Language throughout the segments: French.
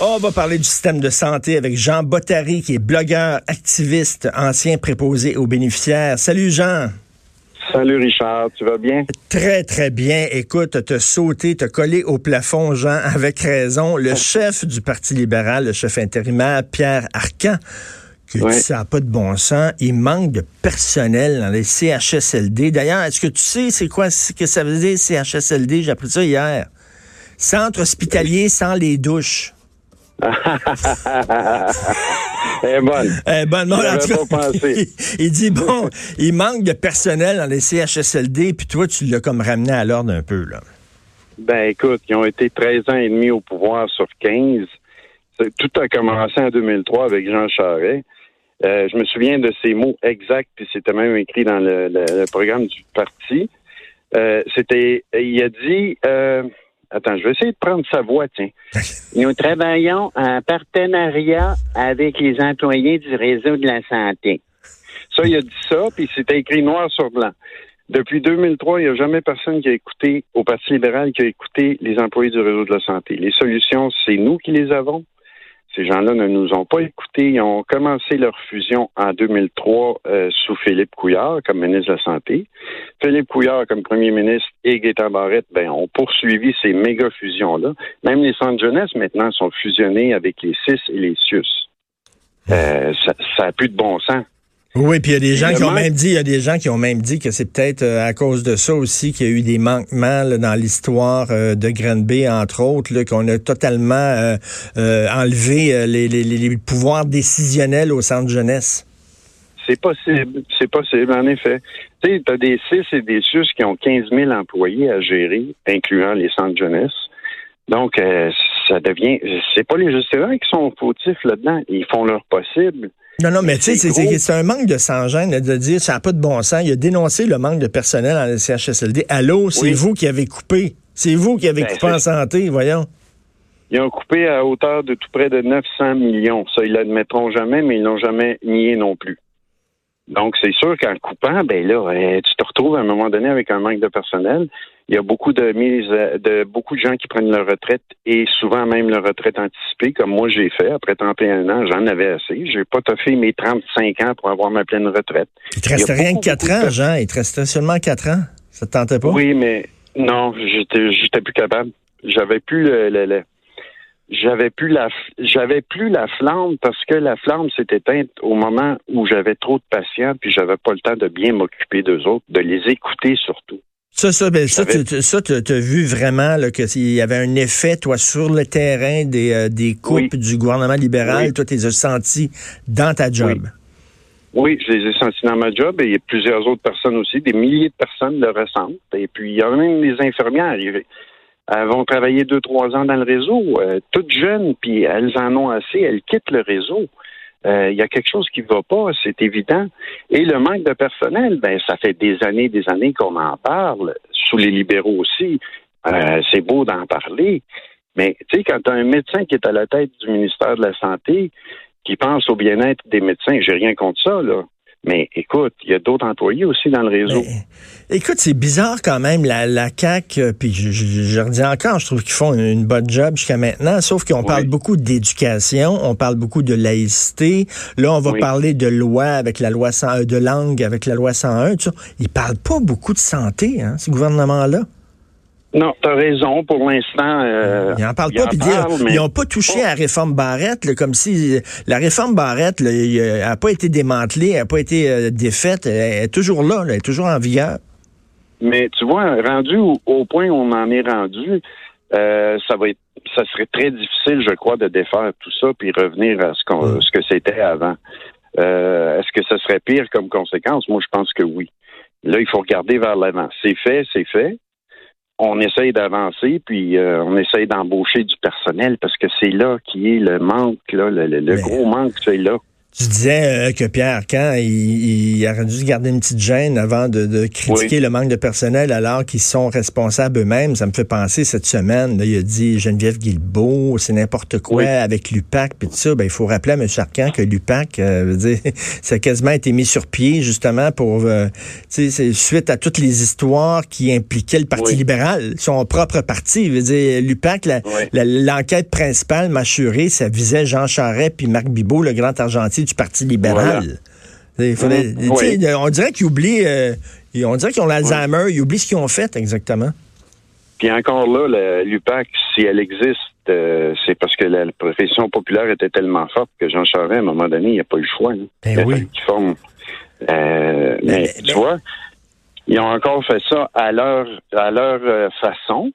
On va parler du système de santé avec Jean Bottary, qui est blogueur, activiste, ancien préposé aux bénéficiaires. Salut Jean. Salut Richard, tu vas bien? Très, très bien. Écoute, t'as sauté, t'as collé au plafond, Jean, avec raison. Le chef du Parti libéral, le chef intérimaire, Pierre Arcan, qui dit ça n'a pas de bon sens. Il manque de personnel dans les CHSLD. D'ailleurs, est-ce que tu sais c'est quoi ce que ça veut dire CHSLD? J'ai appris ça hier. Centre hospitalier sans les douches. Est bonne. Est bonne. Bon, en tout cas, il, il dit, bon, il manque de personnel dans les CHSLD, puis toi, tu l'as comme ramené à l'ordre un peu, là. Ben écoute, ils ont été 13 ans et demi au pouvoir sur 15. C'est- Tout a commencé en 2003 avec Jean Charest. Euh, je me souviens de ces mots exacts, puis c'était même écrit dans le, le- le programme du parti. Euh, c'était, il a dit, euh, attends, je vais essayer de prendre sa voix, tiens. Nous travaillons en partenariat avec les employés du réseau de la santé. Ça, il a dit ça, puis c'était écrit noir sur blanc. Depuis 2003, il n'y a jamais personne qui a écouté, au Parti libéral, qui a écouté les employés du réseau de la santé. Les solutions, c'est nous qui les avons. Ces gens-là ne nous ont pas écoutés. Ils ont commencé leur fusion en 2003 euh, sous Philippe Couillard comme ministre de la Santé. Philippe Couillard comme premier ministre et Gaétan Barrette ben, ont poursuivi ces méga fusions-là. Même les centres jeunesse maintenant sont fusionnés avec les CIS et les CIUS. Euh, ça n'a plus de bon sens. Oui, puis il y a des gens qui ont même dit, il y a des gens qui ont même dit que c'est peut-être euh, à cause de ça aussi qu'il y a eu des manquements là, dans l'histoire euh, de Granby, entre autres, qu'on a totalement euh, euh, enlevé les, les- les- les pouvoirs décisionnels au centre jeunesse. C'est possible, c'est possible, en effet. Tu sais, t'as des CIS et des SUS qui ont 15 000 employés à gérer, incluant les centres jeunesse. Donc, ça devient, c'est pas les gestionnaires qui sont fautifs là-dedans. Ils font leur possible. Non, non, mais tu sais, C'est un manque de sang-gêne de dire ça n'a pas de bon sens. Il a dénoncé le manque de personnel dans le CHSLD. Allô, c'est Oui. vous qui avez coupé. C'est vous qui avez Ben, coupé en santé, voyons. Ils ont coupé à hauteur de tout près de 900 millions. Ça, ils l'admettront jamais, mais ils l'ont jamais nié non plus. Donc, c'est sûr qu'en coupant, ben là, euh, tu te retrouves à un moment donné avec un manque de personnel. Il y a beaucoup de mises, de beaucoup de gens qui prennent leur retraite et souvent même leur retraite anticipée, comme moi j'ai fait. Après 31 ans, j'en avais assez. J'ai pas toffé mes 35 ans pour avoir ma pleine retraite. Il te restait rien que beaucoup, quatre beaucoup ans, de- Jean. Il te restait seulement quatre ans. Ça te tentait pas? Oui, mais non, j'étais, j'étais plus capable. J'avais plus le, le- le- j'avais plus la, j'avais plus la flamme parce que la flamme s'est éteinte au moment où j'avais trop de patients puis j'avais pas le temps de bien m'occuper d'eux autres, de les écouter surtout. Ça, ça, ben, ça, tu, ça, tu as vu vraiment s'il y avait un effet, toi, sur le terrain des, euh, des coupes Oui. du gouvernement libéral, Oui. toi, tu les as sentis dans ta job? Oui, je les ai sentis dans ma job et il y a plusieurs autres personnes aussi, des milliers de personnes le ressentent. Et puis il y a même des infirmières. Elles vont travailler deux, trois ans dans le réseau, euh, toutes jeunes, puis elles en ont assez, elles quittent le réseau. Euh, Il y a quelque chose qui va pas, c'est évident. Et le manque de personnel, ben ça fait des années, des années qu'on en parle, sous les libéraux aussi. Euh, c'est beau d'en parler, mais tu sais, quand tu as un médecin qui est à la tête du ministère de la Santé, qui pense au bien-être des médecins, j'ai rien contre ça, là. Mais écoute, il y a d'autres employés aussi dans le réseau. Mais, écoute, c'est bizarre quand même, la, la CAQ, euh, puis je, je, je redis encore, je trouve qu'ils font une, une bonne job jusqu'à maintenant, sauf qu'on Oui. parle beaucoup d'éducation, on parle beaucoup de laïcité. Là, on va Oui. parler de loi avec la loi 100, euh, de langue avec la loi 101. Tout ça. Ils parlent pas beaucoup de santé, hein, ce gouvernement-là. Non, t'as raison. Pour l'instant, euh, Ils en parlent ils pas, en puis dire, mais- ils n'ont pas touché à la réforme Barrette, là, comme si euh, la réforme Barrette n'a pas été démantelée, n'a pas été euh, défaite, elle est toujours là, là, elle est toujours en vigueur. Mais tu vois, rendu au, au point où on en est rendu, euh, ça va être, ça serait très difficile, je crois, de défaire tout ça puis revenir à ce, qu'on, ce que c'était avant. Euh, est-ce que ça serait pire comme conséquence? Moi, je pense que oui. Là, il faut regarder vers l'avant. C'est fait, c'est fait. On essaye d'avancer, puis euh, on essaye d'embaucher du personnel parce que c'est là qui est le manque, là, le, gros manque, c'est là. Tu disais euh, que Pierre quand il, il, aurait dû garder une petite gêne avant de, critiquer le manque de personnel alors qu'ils sont responsables eux-mêmes. Ça me fait penser cette semaine, là, il a dit Geneviève Guilbeault, c'est n'importe quoi avec l'UPAC puis tout ça. Ben, il faut rappeler à M. Arcan que l'UPAC, euh, dire, ça a quasiment été mis sur pied justement pour, euh, suite à toutes les histoires qui impliquaient le Parti libéral, son propre parti. Veut dire, l'UPAC, l'enquête principale mâchurée, ça visait Jean Charest puis Marc Bibot, le grand argentier du Parti libéral. Mm-hmm. On dirait qu'ils oublient, euh, on dirait qu'ils ont l'Alzheimer, ils oublient ce qu'ils ont fait exactement. Puis encore là, l'UPAC, si elle existe, euh, c'est parce que la profession populaire était tellement forte que Jean Charest, à un moment donné, il n'y a pas eu le choix. Ben oui. Euh, mais, tu vois, ils ont encore fait ça à leur, à leur façon.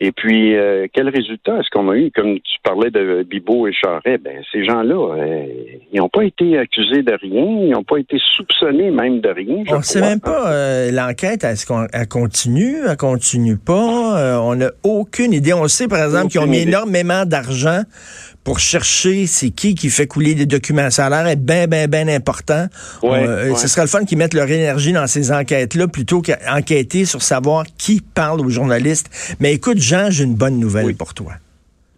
Et puis, euh, quel résultat est-ce qu'on a eu? Comme tu parlais de Bibot et Charret, ben, ces gens-là, euh, ils n'ont pas été accusés de rien, ils n'ont pas été soupçonnés même de rien. On ne sait même pas, euh, l'enquête, est-ce qu'elle continue, elle continue pas? on n'a aucune idée. On sait, par exemple, qu'ils ont mis énormément d'argent pour chercher c'est qui qui fait couler des documents. Ça a l'air être bien, bien, bien important. Euh, ce serait le fun qu'ils mettent leur énergie dans ces enquêtes-là plutôt qu'enquêter sur savoir qui parle aux journalistes. Mais écoute, Jean, j'ai une bonne nouvelle pour toi.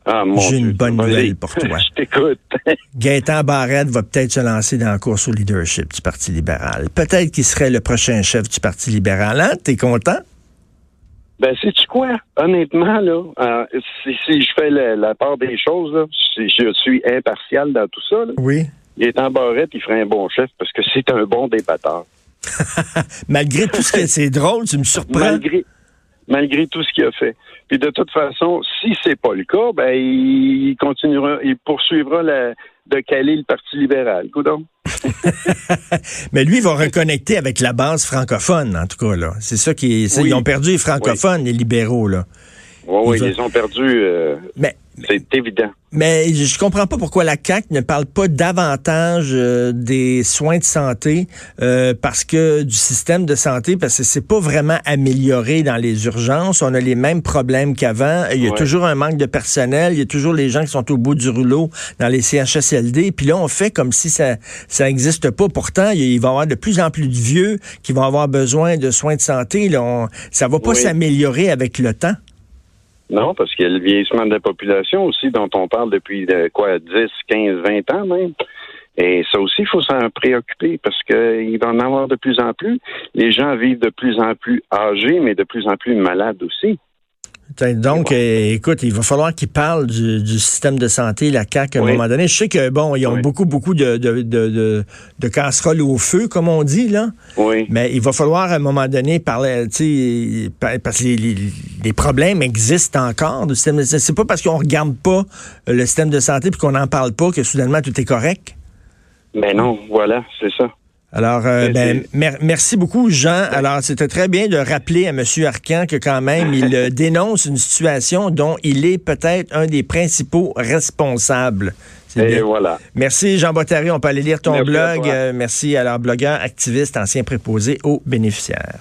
Ah, j'ai une bonne nouvelle pour toi. Je t'écoute. Gaëtan Barrette va peut-être se lancer dans la course au leadership du Parti libéral. Peut-être qu'il serait le prochain chef du Parti libéral. Hein? T'es content? Ben, sais-tu quoi? Honnêtement, là, euh, si, je fais la, part des choses, là, si je suis impartial dans tout ça, là, oui. il est en barrette, il ferait un bon chef parce que c'est un bon débatteur. malgré tout ce que c'est drôle, tu me surprends. Malgré, malgré tout ce qu'il a fait. Puis de toute façon, si c'est pas le cas, ben il continuera, il poursuivra la, de caler le Parti libéral. Coudon. Mais lui, il va reconnecter avec la base francophone, en tout cas. là. C'est ça qui Ils ont perdu les francophones, les libéraux. là. Oui, oui, ils, les ont perdus. Euh, mais, c'est évident. Mais je comprends pas pourquoi la CAC ne parle pas davantage euh, des soins de santé euh, parce que du système de santé parce que c'est pas vraiment amélioré dans les urgences. On a les mêmes problèmes qu'avant. Il y a toujours un manque de personnel. Il y a toujours les gens qui sont au bout du rouleau dans les CHSLD. Puis là, on fait comme si ça ça n'existe pas. Pourtant, il va y avoir de plus en plus de vieux qui vont avoir besoin de soins de santé. Là, on, ça va pas s'améliorer avec le temps. Non, parce qu'il y a le vieillissement de la population aussi dont on parle depuis euh, quoi, 10, 15, 20 ans même. Et ça aussi, il faut s'en préoccuper parce qu'il va en avoir de plus en plus. Les gens vivent de plus en plus âgés, mais de plus en plus malades aussi. Donc, euh, écoute, il va falloir qu'ils parlent du, système de santé, la CAQ, à un moment donné. Je sais que, bon, ils ont beaucoup, beaucoup de, de, de, de, casseroles au feu, comme on dit, là. Oui. Mais il va falloir, à un moment donné, parler, tu sais, parce que les, problèmes existent encore du système de santé. C'est pas parce qu'on regarde pas euh, le système de santé puis qu'on n'en parle pas que soudainement tout est correct? Mais non, voilà, c'est ça. Alors, euh, ben, merci beaucoup, Jean. Alors, c'était très bien de rappeler à M. Arcan que quand même, il euh, dénonce une situation dont il est peut-être un des principaux responsables. Et voilà. Merci, Jean Bottary. On peut aller lire ton blog. Euh, merci. Alors, blogueur, activiste, ancien préposé aux bénéficiaires.